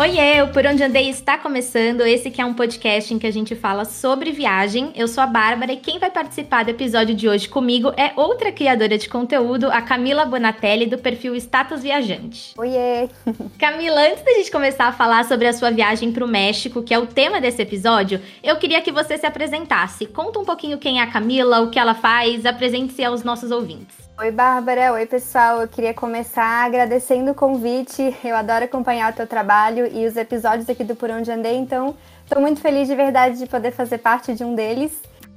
Oiê, o Por Onde Andei está começando. Esse que é um podcast em que a gente fala sobre viagem. Eu sou a Bárbara e quem vai participar do episódio de hoje comigo é outra criadora de conteúdo, a Camila Bonatelli, do perfil Status Viajante. Oiê! Camila, antes da gente começar a falar sobre a sua viagem para o México, que é o tema desse episódio, eu queria que você se apresentasse. Conta um pouquinho quem é a Camila, o que ela faz, apresente-se aos nossos ouvintes. Oi, Bárbara. Oi, pessoal. Eu queria começar agradecendo o convite. Eu adoro acompanhar o teu trabalho e os episódios aqui do Por Onde Andei, então estou muito feliz de verdade de poder fazer parte de um deles.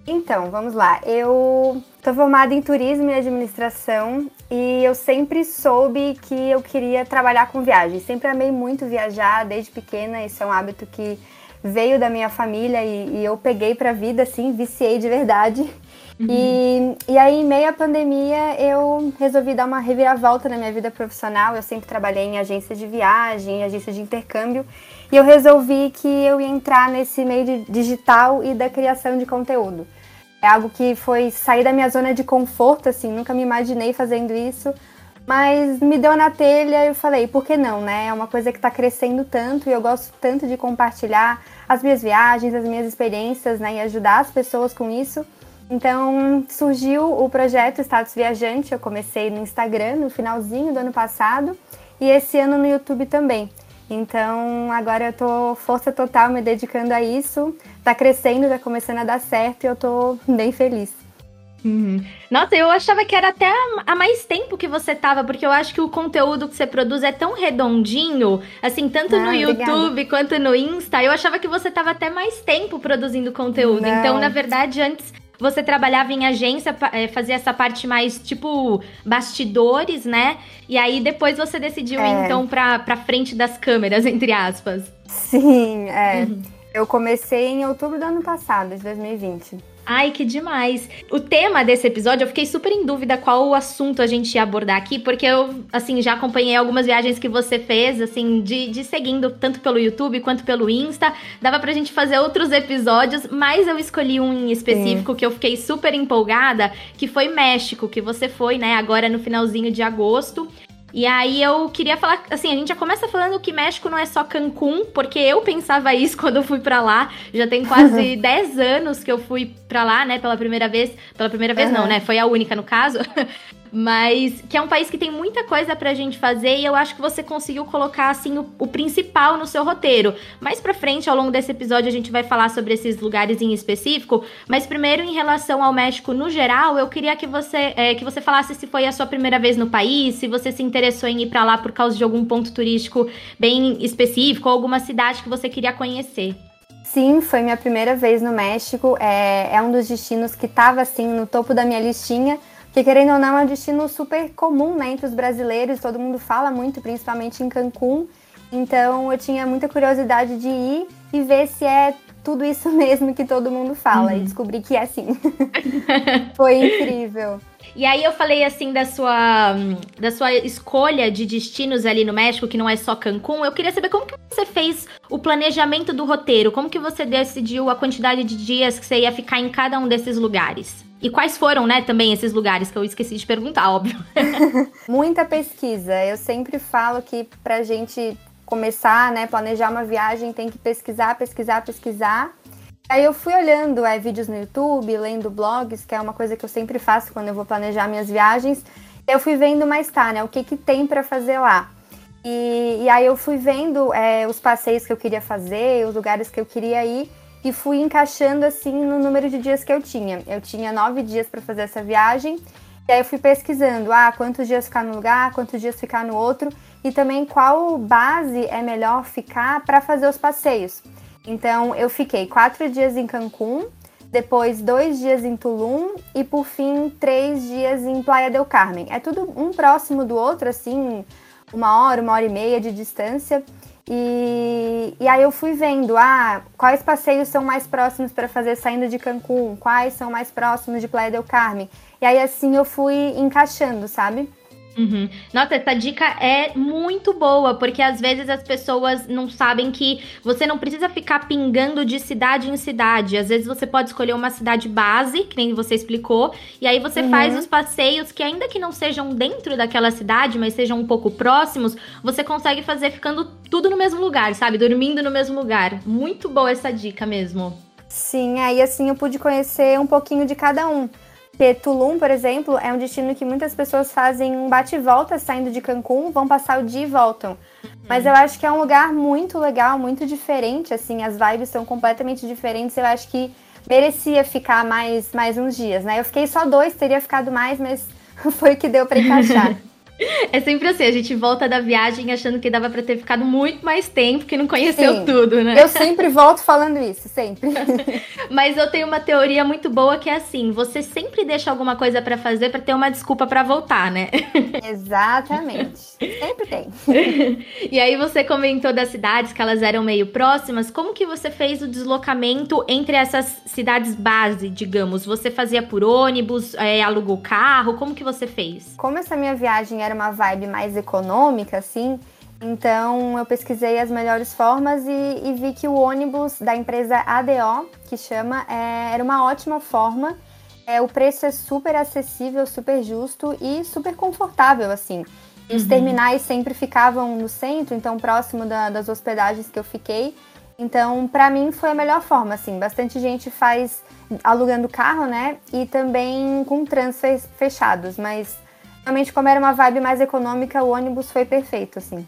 Então, vamos lá. Eu estou formada em turismo e administração e eu sempre soube que eu queria trabalhar com viagens. Sempre amei muito viajar desde pequena. Isso é um hábito que veio da minha família e, e eu peguei para a vida, assim, viciei de verdade. Uhum. E, e aí, em meio à pandemia, eu resolvi dar uma reviravolta na minha vida profissional. Eu sempre trabalhei em agência de viagem, em agência de intercâmbio. E eu resolvi que eu ia entrar nesse meio digital e da criação de conteúdo. É algo que foi sair da minha zona de conforto, assim, nunca me imaginei fazendo isso. Mas me deu na telha e eu falei, por que não, né? É uma coisa que está crescendo tanto e eu gosto tanto de compartilhar as minhas viagens, as minhas experiências, né? E ajudar as pessoas com isso. Então surgiu o projeto Status Viajante. Eu comecei no Instagram no finalzinho do ano passado e esse ano no YouTube também. Então agora eu tô força total me dedicando a isso. Tá crescendo, tá começando a dar certo e eu tô bem feliz. Uhum. Nossa, eu achava que era até há mais tempo que você tava, porque eu acho que o conteúdo que você produz é tão redondinho, assim, tanto ah, no YouTube obrigada. quanto no Insta. Eu achava que você tava até mais tempo produzindo conteúdo. Não. Então, na verdade, antes você trabalhava em agência, é, fazia essa parte mais tipo bastidores, né? E aí depois você decidiu é. ir, então pra, pra frente das câmeras, entre aspas. Sim, é. Uhum. Eu comecei em outubro do ano passado, de 2020. Ai, que demais. O tema desse episódio, eu fiquei super em dúvida qual o assunto a gente ia abordar aqui, porque eu, assim, já acompanhei algumas viagens que você fez, assim, de, de seguindo tanto pelo YouTube quanto pelo Insta. Dava pra gente fazer outros episódios, mas eu escolhi um em específico que eu fiquei super empolgada, que foi México, que você foi, né, agora no finalzinho de agosto. E aí eu queria falar, assim, a gente já começa falando que México não é só Cancún, porque eu pensava isso quando eu fui para lá. Já tem quase 10 anos que eu fui para lá, né, pela primeira vez. Pela primeira vez uhum. não, né? Foi a única no caso. Mas que é um país que tem muita coisa pra gente fazer e eu acho que você conseguiu colocar assim o, o, principal no seu roteiro. Mais pra frente, ao longo desse episódio, a gente vai falar sobre esses lugares em específico, mas primeiro em relação ao México no geral, eu queria que você é, que você falasse se foi a sua primeira vez no país, se você se interessou em ir para lá por causa de algum ponto turístico bem específico, ou alguma cidade que você queria conhecer. Sim, foi minha primeira vez no México. É, é um dos destinos que estava assim no topo da minha listinha que querendo ou não é um destino super comum né, entre os brasileiros, todo mundo fala muito, principalmente em Cancún. Então eu tinha muita curiosidade de ir e ver se é tudo isso mesmo que todo mundo fala. Uhum. E descobri que é assim. Foi incrível. E aí eu falei assim da sua da sua escolha de destinos ali no México, que não é só Cancún. Eu queria saber como que você fez o planejamento do roteiro, como que você decidiu a quantidade de dias que você ia ficar em cada um desses lugares. E quais foram, né, também esses lugares que eu esqueci de perguntar, óbvio. Muita pesquisa. Eu sempre falo que pra gente começar, né, planejar uma viagem tem que pesquisar, pesquisar, pesquisar. Aí eu fui olhando é, vídeos no YouTube, lendo blogs, que é uma coisa que eu sempre faço quando eu vou planejar minhas viagens. Eu fui vendo mais tá, né, o que que tem para fazer lá. E, e, aí eu fui vendo é, os passeios que eu queria fazer, os lugares que eu queria ir e fui encaixando assim no número de dias que eu tinha. Eu tinha nove dias para fazer essa viagem, e aí eu fui pesquisando, ah, quantos dias ficar no lugar, quantos dias ficar no outro, e também qual base é melhor ficar para fazer os passeios. Então eu fiquei quatro dias em Cancún, depois dois dias em Tulum e por fim três dias em Playa del Carmen. É tudo um próximo do outro, assim, uma hora, uma hora e meia de distância. E, e aí eu fui vendo, ah, quais passeios são mais próximos para fazer saindo de Cancún, quais são mais próximos de Playa del Carmen. E aí assim eu fui encaixando, sabe? Uhum. Nossa, essa dica é muito boa, porque às vezes as pessoas não sabem que você não precisa ficar pingando de cidade em cidade. Às vezes você pode escolher uma cidade base, que nem você explicou, e aí você uhum. faz os passeios que, ainda que não sejam dentro daquela cidade, mas sejam um pouco próximos, você consegue fazer ficando tudo no mesmo lugar, sabe? Dormindo no mesmo lugar. Muito boa essa dica mesmo. Sim, aí assim eu pude conhecer um pouquinho de cada um. Porque Tulum, por exemplo, é um destino que muitas pessoas fazem um bate e volta saindo de Cancún, vão passar o dia e voltam. Uhum. Mas eu acho que é um lugar muito legal, muito diferente, assim, as vibes são completamente diferentes. Eu acho que merecia ficar mais, mais uns dias, né? Eu fiquei só dois, teria ficado mais, mas foi o que deu para encaixar. É sempre assim, a gente volta da viagem achando que dava para ter ficado muito mais tempo, que não conheceu Sim, tudo, né? Eu sempre volto falando isso, sempre. Mas eu tenho uma teoria muito boa que é assim, você sempre deixa alguma coisa para fazer para ter uma desculpa para voltar, né? Exatamente. Sempre tem. e aí você comentou das cidades que elas eram meio próximas, como que você fez o deslocamento entre essas cidades base, digamos? Você fazia por ônibus, é, alugou carro, como que você fez? Como essa minha viagem era uma vibe mais econômica, assim. Então eu pesquisei as melhores formas e, e vi que o ônibus da empresa ADO, que chama, é, era uma ótima forma. É, o preço é super acessível, super justo e super confortável, assim. E os uhum. terminais sempre ficavam no centro, então próximo da, das hospedagens que eu fiquei. Então, para mim foi a melhor forma, assim. Bastante gente faz alugando carro, né? E também com transfers fechados, mas Realmente, como era uma vibe mais econômica, o ônibus foi perfeito, assim.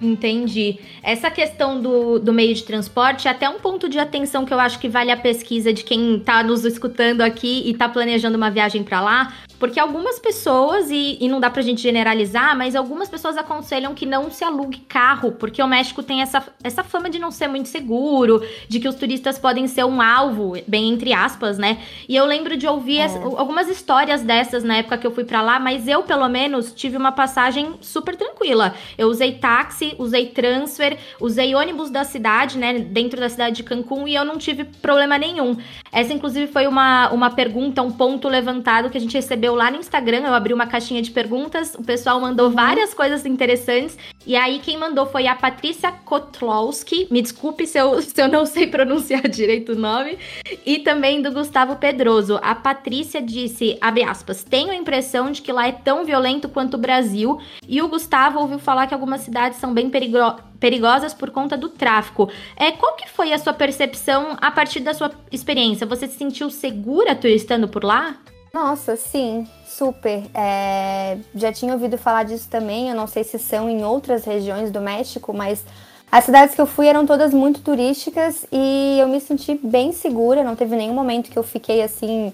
Entendi. Essa questão do, do meio de transporte é até um ponto de atenção que eu acho que vale a pesquisa de quem está nos escutando aqui e está planejando uma viagem para lá, porque algumas pessoas, e, e não dá pra gente generalizar, mas algumas pessoas aconselham que não se alugue carro, porque o México tem essa, essa fama de não ser muito seguro, de que os turistas podem ser um alvo, bem entre aspas, né? E eu lembro de ouvir é. as, algumas histórias dessas na época que eu fui para lá, mas eu, pelo menos, tive uma passagem super tranquila. Eu usei táxi, usei transfer, usei ônibus da cidade, né, dentro da cidade de Cancún, e eu não tive problema nenhum. Essa, inclusive, foi uma, uma pergunta, um ponto levantado que a gente recebeu recebeu lá no Instagram, eu abri uma caixinha de perguntas, o pessoal mandou várias coisas interessantes. E aí quem mandou foi a Patrícia Kotlowski, me desculpe se eu, se eu não sei pronunciar direito o nome, e também do Gustavo Pedroso. A Patrícia disse, abre aspas, tenho a impressão de que lá é tão violento quanto o Brasil, e o Gustavo ouviu falar que algumas cidades são bem perigo perigosas por conta do tráfico. É, qual que foi a sua percepção a partir da sua experiência? Você se sentiu segura turistando por lá? Nossa, sim, super. É, já tinha ouvido falar disso também. Eu não sei se são em outras regiões do México, mas as cidades que eu fui eram todas muito turísticas e eu me senti bem segura. Não teve nenhum momento que eu fiquei assim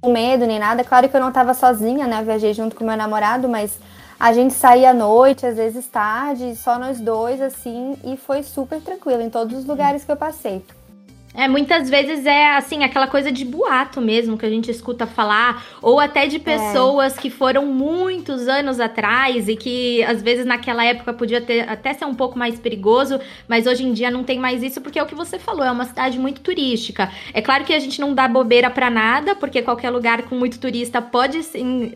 com medo nem nada. Claro que eu não estava sozinha, né? Eu viajei junto com meu namorado, mas a gente saía à noite, às vezes tarde, só nós dois, assim, e foi super tranquilo em todos os lugares que eu passei. É, muitas vezes é assim, aquela coisa de boato mesmo que a gente escuta falar, ou até de é. pessoas é. que foram muitos anos atrás e que às vezes naquela época podia ter, até ser um pouco mais perigoso, mas hoje em dia não tem mais isso porque é o que você falou, é uma cidade muito turística. É claro que a gente não dá bobeira para nada, porque qualquer lugar com muito turista pode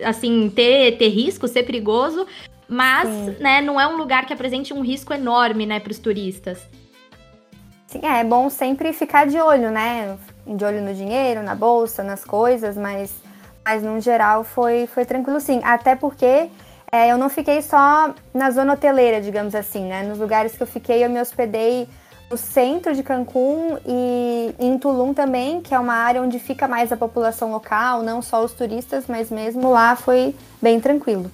assim ter, ter risco, ser perigoso, mas, né, não é um lugar que apresente um risco enorme, né, para os turistas. Sim, é, bom sempre ficar de olho, né? De olho no dinheiro, na bolsa, nas coisas, mas, mas no geral foi, foi tranquilo sim. Até porque é, eu não fiquei só na zona hoteleira, digamos assim, né? Nos lugares que eu fiquei, eu me hospedei no centro de Cancún e em Tulum também, que é uma área onde fica mais a população local, não só os turistas, mas mesmo lá foi bem tranquilo.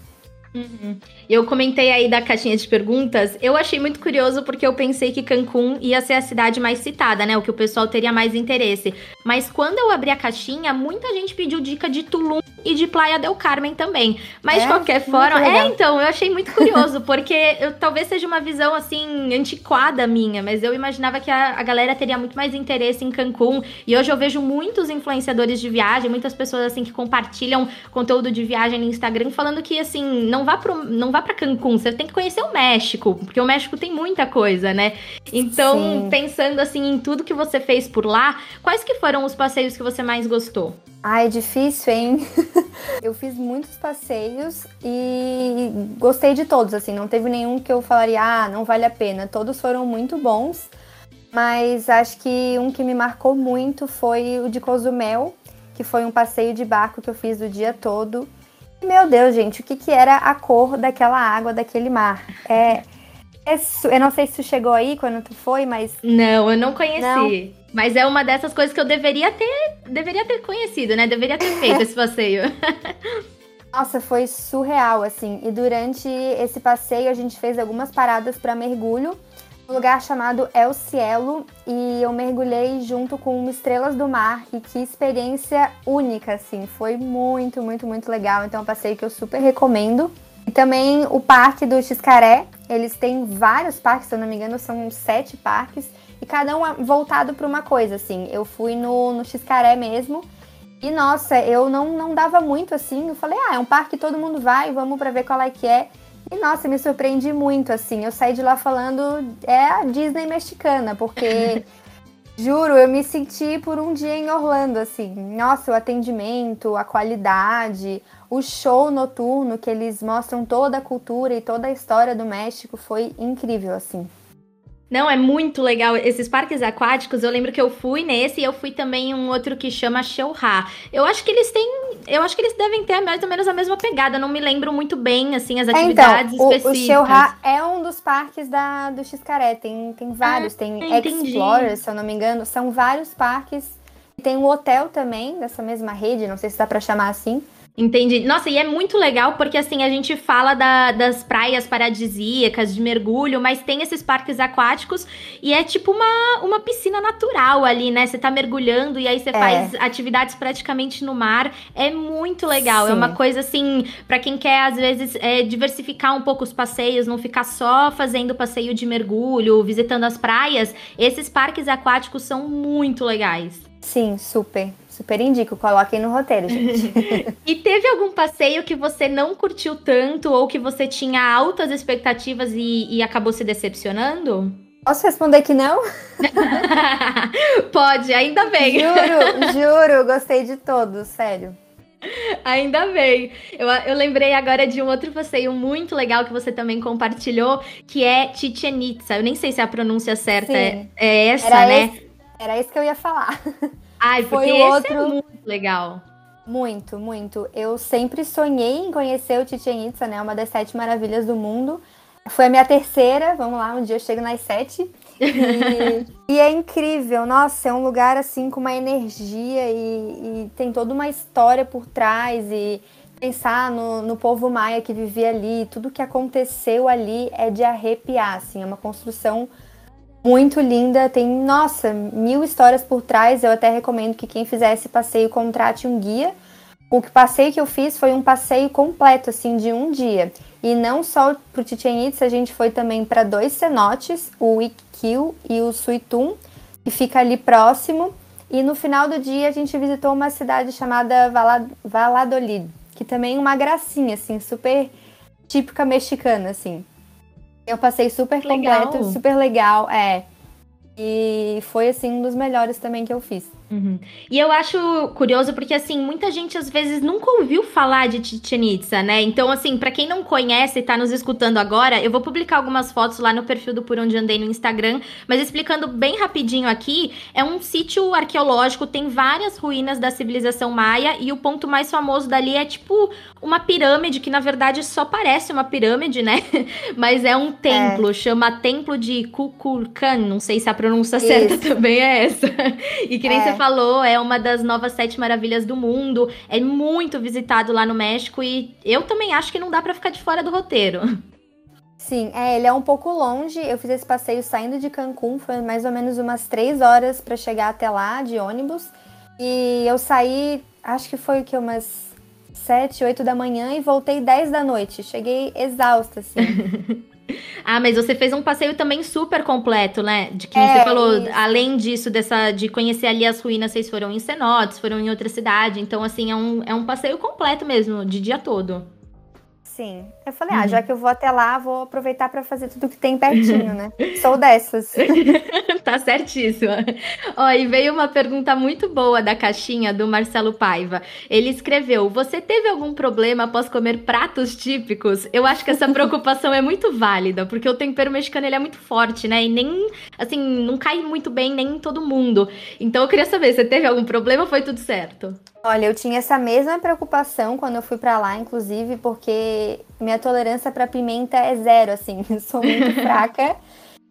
Uhum. Eu comentei aí da caixinha de perguntas. Eu achei muito curioso porque eu pensei que Cancún ia ser a cidade mais citada, né? O que o pessoal teria mais interesse. Mas quando eu abri a caixinha, muita gente pediu dica de Tulum e de Playa del Carmen também. Mas é, de qualquer forma. É, então, eu achei muito curioso, porque eu, talvez seja uma visão assim, antiquada minha, mas eu imaginava que a, a galera teria muito mais interesse em Cancún. E hoje eu vejo muitos influenciadores de viagem, muitas pessoas assim que compartilham conteúdo de viagem no Instagram falando que assim, não vá pro, não vá para Cancún, você tem que conhecer o México, porque o México tem muita coisa, né? Então, Sim. pensando assim em tudo que você fez por lá, quais que foram os passeios que você mais gostou? Ai, é difícil, hein? eu fiz muitos passeios e gostei de todos, assim, não teve nenhum que eu falaria, ah, não vale a pena. Todos foram muito bons, mas acho que um que me marcou muito foi o de Cozumel, que foi um passeio de barco que eu fiz o dia todo. Meu Deus, gente, o que, que era a cor daquela água, daquele mar? É, Eu não sei se tu chegou aí quando tu foi, mas. Não, eu não conheci. Não. Mas é uma dessas coisas que eu deveria ter, deveria ter conhecido, né? Deveria ter feito esse passeio. Nossa, foi surreal, assim. E durante esse passeio a gente fez algumas paradas para mergulho, um lugar chamado El Cielo, e eu mergulhei junto com estrelas do mar. E que experiência única, assim. Foi muito, muito, muito legal. Então, é um passeio que eu super recomendo. E também o Parque do Xcaré. Eles têm vários parques, se eu não me engano, são sete parques. E cada um voltado para uma coisa, assim. Eu fui no, no Xcaré mesmo. E nossa, eu não, não dava muito assim. Eu falei, ah, é um parque que todo mundo vai, vamos para ver qual é que é. E nossa, me surpreendi muito, assim. Eu saí de lá falando, é a Disney mexicana, porque Juro, eu me senti por um dia em Orlando, assim. Nossa, o atendimento, a qualidade, o show noturno que eles mostram toda a cultura e toda a história do México foi incrível, assim. Não, é muito legal. Esses parques aquáticos, eu lembro que eu fui nesse e eu fui também em um outro que chama Shellha. Eu acho que eles têm. Eu acho que eles devem ter mais ou menos a mesma pegada. não me lembro muito bem, assim, as atividades então, específicas. O, o Shellha é um dos parques da, do Xcaré. Tem, tem vários. Ah, tem entendi. Explorer, se eu não me engano. São vários parques. Tem um hotel também, dessa mesma rede, não sei se dá para chamar assim. Entendi. Nossa, e é muito legal porque assim a gente fala da, das praias paradisíacas, de mergulho, mas tem esses parques aquáticos e é tipo uma, uma piscina natural ali, né? Você tá mergulhando e aí você é. faz atividades praticamente no mar. É muito legal. Sim. É uma coisa assim, para quem quer às vezes é, diversificar um pouco os passeios, não ficar só fazendo passeio de mergulho, visitando as praias. Esses parques aquáticos são muito legais. Sim, super. Super indico, coloquem no roteiro, gente. e teve algum passeio que você não curtiu tanto ou que você tinha altas expectativas e, e acabou se decepcionando? Posso responder que não? Pode, ainda bem. Juro, juro, gostei de todos, sério. Ainda bem. Eu, eu lembrei agora de um outro passeio muito legal que você também compartilhou, que é Chichen Itza. Eu nem sei se a pronúncia certa é, é, essa, era né? Esse, era isso que eu ia falar. Ai, foi o outro é muito legal. Muito, muito. Eu sempre sonhei em conhecer o Chichen Itza, né? Uma das sete maravilhas do mundo. Foi a minha terceira, vamos lá, um dia eu chego nas sete. E, e é incrível, nossa, é um lugar assim com uma energia e, e tem toda uma história por trás. E pensar no, no povo maia que vivia ali, tudo que aconteceu ali é de arrepiar, assim, é uma construção muito linda, tem, nossa, mil histórias por trás. Eu até recomendo que quem fizer esse passeio contrate um guia. O passeio que eu fiz foi um passeio completo, assim, de um dia. E não só pro Chichen Itza, a gente foi também para dois cenotes, o Iquiquil e o Suitum, que fica ali próximo. E no final do dia a gente visitou uma cidade chamada Valladolid, que também é uma gracinha, assim, super típica mexicana, assim. Eu passei super legal. completo, super legal, é. E foi, assim, um dos melhores também que eu fiz. Uhum. E eu acho curioso porque, assim, muita gente às vezes nunca ouviu falar de Chichen Itza, né? Então, assim, para quem não conhece e tá nos escutando agora, eu vou publicar algumas fotos lá no perfil do Por Onde Andei no Instagram, mas explicando bem rapidinho aqui, é um sítio arqueológico, tem várias ruínas da civilização maia e o ponto mais famoso dali é, tipo, uma pirâmide, que na verdade só parece uma pirâmide, né? mas é um templo, é. chama Templo de Kukulkan, não sei se a pronúncia Isso. certa também é essa. e que nem é falou, é uma das novas sete maravilhas do mundo. É muito visitado lá no México e eu também acho que não dá para ficar de fora do roteiro. Sim, é, ele é um pouco longe. Eu fiz esse passeio saindo de Cancún, foi mais ou menos umas três horas para chegar até lá de ônibus. E eu saí, acho que foi o que umas sete, oito da manhã e voltei dez da noite. Cheguei exausta, assim. Ah, mas você fez um passeio também super completo, né? De que é, você falou, isso. além disso, dessa, de conhecer ali as ruínas, vocês foram em cenotes, foram em outra cidade. Então, assim, é um, é um passeio completo mesmo, de dia todo. Sim. Eu falei, ah, já uhum. que eu vou até lá, vou aproveitar para fazer tudo que tem pertinho, né? Sou dessas. tá certíssimo. Ó, e veio uma pergunta muito boa da caixinha do Marcelo Paiva. Ele escreveu: Você teve algum problema após comer pratos típicos? Eu acho que essa preocupação é muito válida, porque o tempero mexicano ele é muito forte, né? E nem, assim, não cai muito bem nem em todo mundo. Então eu queria saber, você teve algum problema ou foi tudo certo? Olha, eu tinha essa mesma preocupação quando eu fui para lá, inclusive, porque minha tolerância para pimenta é zero, assim, sou muito fraca.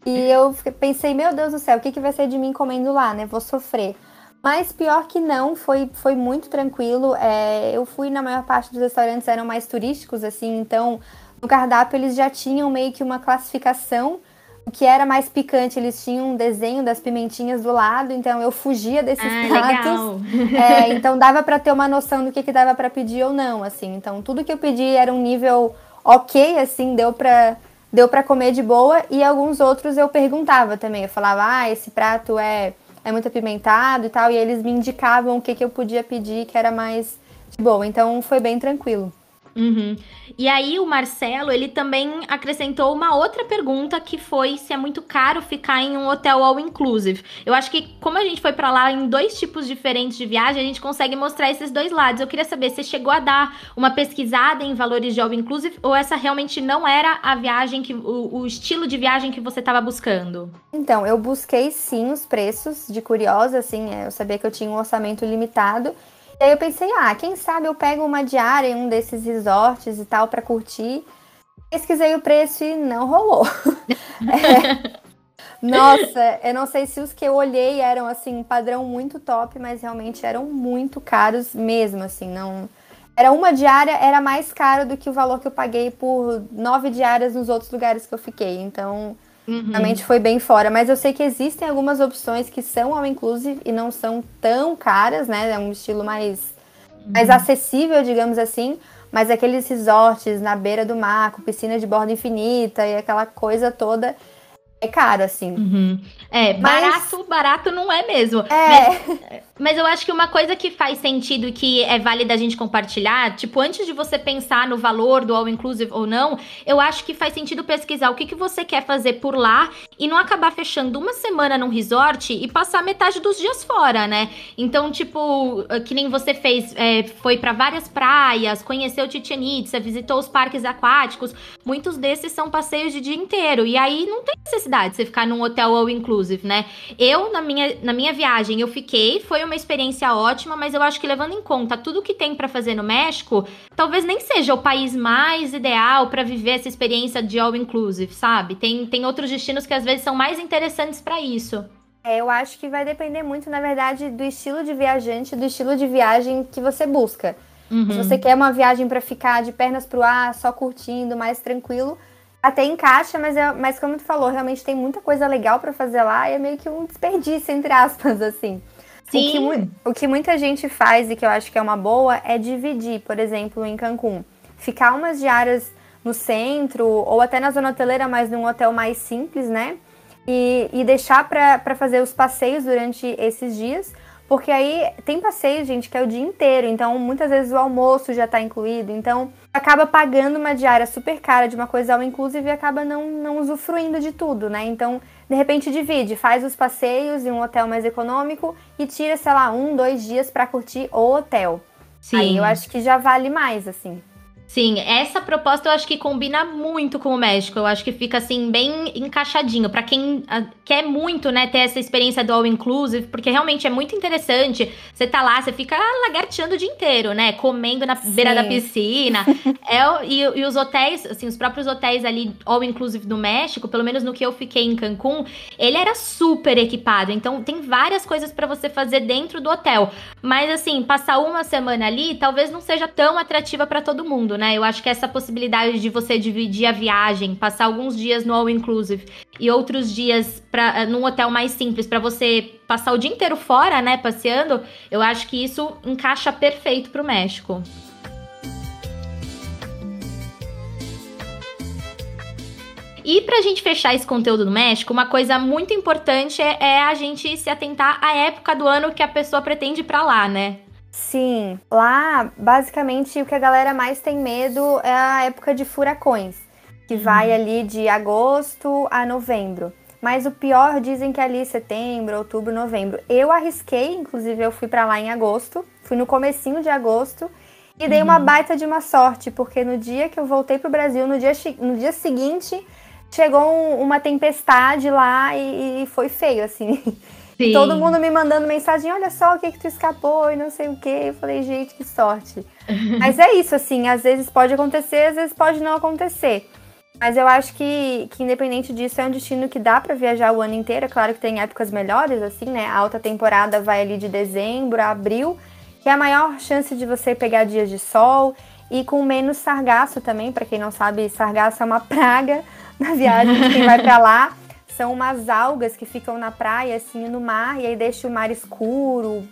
E eu pensei, meu Deus do céu, o que, que vai ser de mim comendo lá, né? Vou sofrer. Mas pior que não, foi, foi muito tranquilo. É, eu fui na maior parte dos restaurantes, eram mais turísticos, assim, então no cardápio eles já tinham meio que uma classificação. O que era mais picante, eles tinham um desenho das pimentinhas do lado, então eu fugia desses ah, pratos. É, então dava para ter uma noção do que, que dava para pedir ou não, assim. Então tudo que eu pedi era um nível ok, assim, deu para deu para comer de boa e alguns outros eu perguntava também. Eu falava: "Ah, esse prato é é muito apimentado e tal", e eles me indicavam o que que eu podia pedir que era mais de boa. Então foi bem tranquilo. Uhum. E aí o Marcelo, ele também acrescentou uma outra pergunta que foi se é muito caro ficar em um hotel all inclusive. Eu acho que como a gente foi para lá em dois tipos diferentes de viagem, a gente consegue mostrar esses dois lados. Eu queria saber se chegou a dar uma pesquisada em valores de all inclusive ou essa realmente não era a viagem que o, o estilo de viagem que você estava buscando. Então, eu busquei sim os preços de curiosa, assim, é, eu sabia que eu tinha um orçamento limitado e aí eu pensei, ah, quem sabe eu pego uma diária em um desses resorts e tal para curtir. Pesquisei o preço e não rolou. é. Nossa, eu não sei se os que eu olhei eram assim, padrão muito top, mas realmente eram muito caros mesmo, assim, não. Era uma diária, era mais caro do que o valor que eu paguei por nove diárias nos outros lugares que eu fiquei. Então, Uhum. Realmente foi bem fora. Mas eu sei que existem algumas opções que são all inclusive e não são tão caras, né? É um estilo mais, uhum. mais acessível, digamos assim. Mas aqueles resorts na beira do mar, com piscina de borda infinita e aquela coisa toda é caro, assim. Uhum. É, mas... barato, barato não é mesmo. É. Mas, mas, eu acho que uma coisa que faz sentido e que é válida a gente compartilhar, tipo, antes de você pensar no valor do all inclusive ou não, eu acho que faz sentido pesquisar o que, que você quer fazer por lá e não acabar fechando uma semana num resort e passar metade dos dias fora, né? Então, tipo, que nem você fez, é, foi para várias praias, conheceu Chichen Itza, visitou os parques aquáticos, muitos desses são passeios de dia inteiro. E aí não tem necessidade necessidade você ficar num hotel all inclusive, né? Eu, na minha, na minha viagem, eu fiquei, foi uma experiência ótima, mas eu acho que levando em conta tudo que tem para fazer no México, talvez nem seja o país mais ideal para viver essa experiência de all inclusive, sabe? Tem, tem outros destinos que às vezes são mais interessantes para isso. É, eu acho que vai depender muito, na verdade, do estilo de viajante, do estilo de viagem que você busca. Uhum. Se você quer uma viagem para ficar de pernas pro ar, só curtindo, mais tranquilo, até encaixa, mas, é, mas como tu falou, realmente tem muita coisa legal para fazer lá e é meio que um desperdício, entre aspas, assim. Sim. O que, o que muita gente faz e que eu acho que é uma boa é dividir, por exemplo, em Cancún. Ficar umas diárias no centro ou até na zona hoteleira, mas num hotel mais simples, né? E, e deixar para fazer os passeios durante esses dias. Porque aí tem passeio, gente, que é o dia inteiro. Então, muitas vezes o almoço já está incluído. Então, acaba pagando uma diária super cara de uma coisa ao inclusive e acaba não, não usufruindo de tudo, né? Então, de repente, divide, faz os passeios em um hotel mais econômico e tira, sei lá, um, dois dias para curtir o hotel. Sim. Aí eu acho que já vale mais, assim. Sim, essa proposta eu acho que combina muito com o México. Eu acho que fica assim bem encaixadinho para quem uh, quer muito, né, ter essa experiência do all inclusive, porque realmente é muito interessante. Você tá lá, você fica lagarteando o dia inteiro, né, comendo na Sim. beira da piscina. é, e, e, os hotéis, assim, os próprios hotéis ali all inclusive do México, pelo menos no que eu fiquei em Cancún, ele era super equipado. Então tem várias coisas para você fazer dentro do hotel. Mas assim, passar uma semana ali talvez não seja tão atrativa para todo mundo né? Eu acho que essa possibilidade de você dividir a viagem, passar alguns dias no all inclusive e outros dias para eh, num hotel mais simples para você passar o dia inteiro fora, né, passeando, eu acho que isso encaixa perfeito para o México. E pra gente fechar esse conteúdo do México, uma coisa muito importante é, é, a gente se atentar à época do ano que a pessoa pretende ir pra lá, né? Sim, lá basicamente o que a galera mais tem medo é a época de furacões, que vai uhum. ali de agosto a novembro. Mas o pior dizem que é ali setembro, outubro, novembro. Eu arrisquei, inclusive eu fui para lá em agosto, fui no comecinho de agosto e dei uma uhum. baita de uma sorte, porque no dia que eu voltei pro Brasil, no dia, no dia seguinte, chegou um, uma tempestade lá e, e foi feio, assim. Sim. Todo mundo me mandando mensagem, olha só o que que tu escapou e não sei o que. Eu falei, gente, que sorte. Mas é isso, assim, às vezes pode acontecer, às vezes pode não acontecer. Mas eu acho que, que independente disso, é um destino que dá para viajar o ano inteiro. É claro que tem épocas melhores, assim, né? A alta temporada vai ali de dezembro a abril, que é a maior chance de você pegar dias de sol e com menos sargaço também. Para quem não sabe, sargaço é uma praga na viagem de quem vai para lá. São umas algas que ficam na praia, assim, no mar, e aí deixa o mar escuro,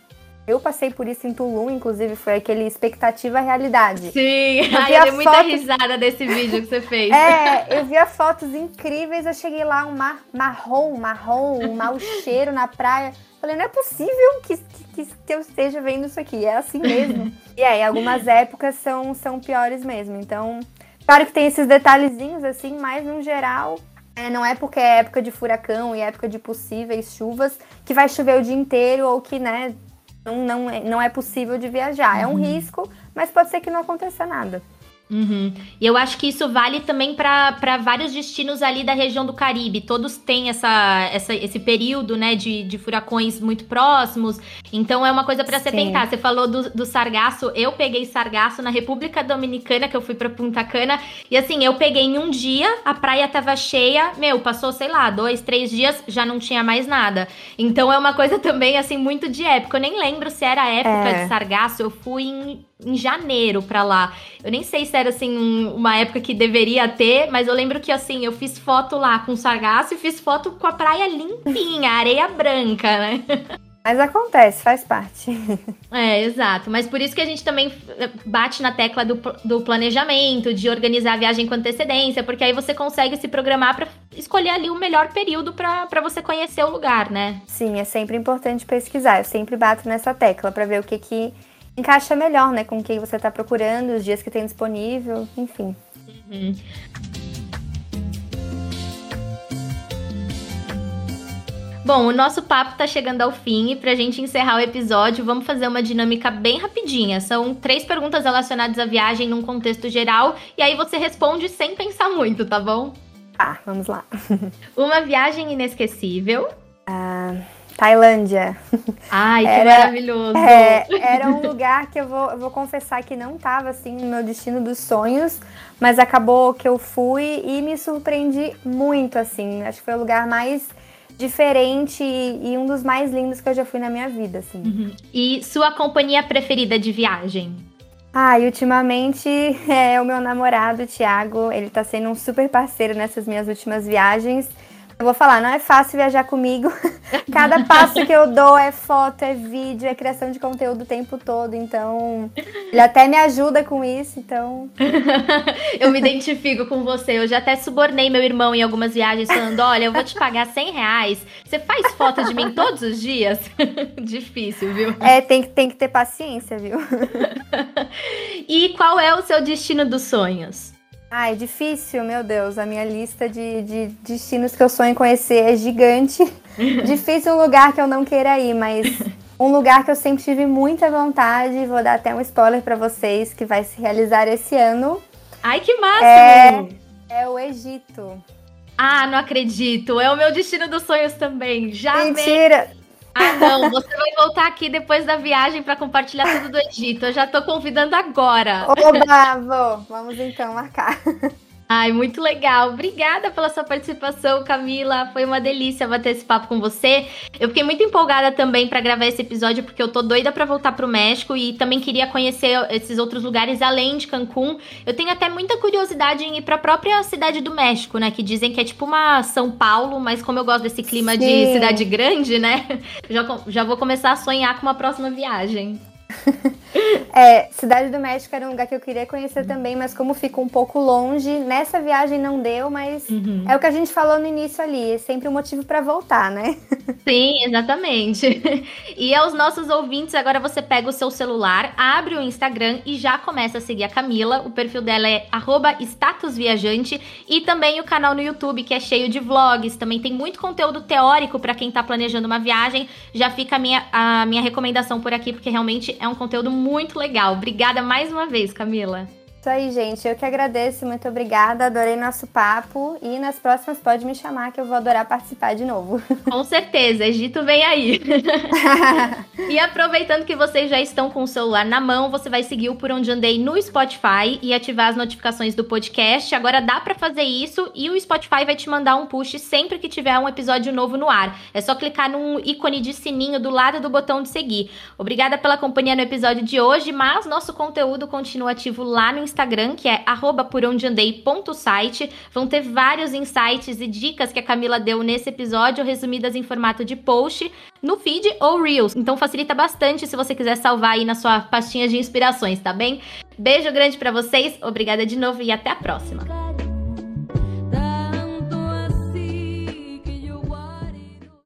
eu passei por isso em Tulum, inclusive, foi aquele expectativa realidade. Sim, eu, Ai, eu dei muita fotos... risada desse vídeo que você fez. É, eu via fotos incríveis, eu cheguei lá, um mar marrom, marrom, um mau cheiro na praia. Falei, não é possível que, que, que eu esteja vendo isso aqui, é assim mesmo. e aí, algumas épocas são, são piores mesmo, então... Claro que tem esses detalhezinhos, assim, mas no geral, é, não é porque é época de furacão e época de possíveis chuvas que vai chover o dia inteiro ou que, né, não, não, é, não é possível de viajar. É um uhum. risco, mas pode ser que não aconteça nada. Uhum. E eu acho que isso vale também para vários destinos ali da região do Caribe. Todos têm essa, essa, esse período né, de, de furacões muito próximos. Então é uma coisa para você tentar. Você falou do, do sargaço. Eu peguei sargaço na República Dominicana, que eu fui para Punta Cana. E assim, eu peguei em um dia, a praia tava cheia. Meu, passou, sei lá, dois, três dias, já não tinha mais nada. Então é uma coisa também, assim, muito de época. Eu nem lembro se era época é. de sargaço. Eu fui em em janeiro pra lá. Eu nem sei se era assim um, uma época que deveria ter, mas eu lembro que assim, eu fiz foto lá com sargaço e fiz foto com a praia limpinha, areia branca, né? Mas acontece, faz parte. É, exato. Mas por isso que a gente também eh, bate na tecla do, do planejamento, de organizar a viagem com antecedência, porque aí você consegue se programar para escolher ali o melhor período para você conhecer o lugar, né? Sim, é sempre importante pesquisar. Eu sempre bato nessa tecla para ver o que que encaixa melhor, né, com quem você está procurando, os dias que tem disponível, enfim. Uhum. Bom, o nosso papo está chegando ao fim e para a gente encerrar o episódio, vamos fazer uma dinâmica bem rapidinha. São três perguntas relacionadas à viagem num contexto geral e aí você responde sem pensar muito, tá bom? Tá, vamos lá. uma viagem inesquecível. Ah. Tailândia. Ai, que era, maravilhoso! É, era um lugar que eu vou, eu vou confessar que não estava assim no meu destino dos sonhos, mas acabou que eu fui e me surpreendi muito, assim. Acho que foi o lugar mais diferente e, e um dos mais lindos que eu já fui na minha vida, assim. Uhum. E sua companhia preferida de viagem? Ah, e ultimamente é o meu namorado, o Thiago. Ele tá sendo um super parceiro nessas minhas últimas viagens. Eu vou falar, não é fácil viajar comigo. Cada passo que eu dou é foto, é vídeo, é criação de conteúdo o tempo todo. Então, ele até me ajuda com isso, então. eu me identifico com você. Eu já até subornei meu irmão em algumas viagens falando: olha, eu vou te pagar 100 reais. Você faz foto de mim todos os dias? Difícil, viu? É, tem que, tem que ter paciência, viu? e qual é o seu destino dos sonhos? Ah, é difícil, meu Deus. A minha lista de, de destinos que eu sonho conhecer é gigante. difícil um lugar que eu não queira ir, mas um lugar que eu sempre tive muita vontade, vou dar até um spoiler para vocês, que vai se realizar esse ano. Ai, que massa! É, é o Egito. Ah, não acredito. É o meu destino dos sonhos também. Já Mentira! Ah, não, você vai voltar aqui depois da viagem para compartilhar tudo do Egito. Eu já tô convidando agora. Oba, vou. Vamos então marcar. Ai, muito legal. Obrigada pela sua participação, Camila. Foi uma delícia bater esse papo com você. Eu fiquei muito empolgada também para gravar esse episódio porque eu tô doida para voltar pro México e também queria conhecer esses outros lugares além de Cancún. Eu tenho até muita curiosidade em ir para a própria cidade do México, né, que dizem que é tipo uma São Paulo, mas como eu gosto desse clima Sim. de cidade grande, né, já, já vou começar a sonhar com uma próxima viagem. é, Cidade do México era um lugar que eu queria conhecer também, mas como fica um pouco longe, nessa viagem não deu, mas uhum. é o que a gente falou no início ali, é sempre um motivo para voltar, né? Sim, exatamente. E aos nossos ouvintes, agora você pega o seu celular, abre o Instagram e já começa a seguir a Camila. O perfil dela é statusviajante e também o canal no YouTube, que é cheio de vlogs. Também tem muito conteúdo teórico para quem tá planejando uma viagem. Já fica a minha, a minha recomendação por aqui, porque realmente é um conteúdo muito legal. Obrigada mais uma vez, Camila. Isso aí, gente. Eu que agradeço. Muito obrigada. Adorei nosso papo. E nas próximas pode me chamar que eu vou adorar participar de novo. Com certeza. Egito vem aí. e aproveitando que vocês já estão com o celular na mão, você vai seguir o Por Onde Andei no Spotify e ativar as notificações do podcast. Agora dá para fazer isso e o Spotify vai te mandar um push sempre que tiver um episódio novo no ar. É só clicar num ícone de sininho do lado do botão de seguir. Obrigada pela companhia no episódio de hoje, mas nosso conteúdo continua ativo lá no Instagram Instagram, que é porondeandei.site. Vão ter vários insights e dicas que a Camila deu nesse episódio, resumidas em formato de post, no feed ou Reels. Então facilita bastante se você quiser salvar aí na sua pastinha de inspirações, tá bem? Beijo grande para vocês, obrigada de novo e até a próxima.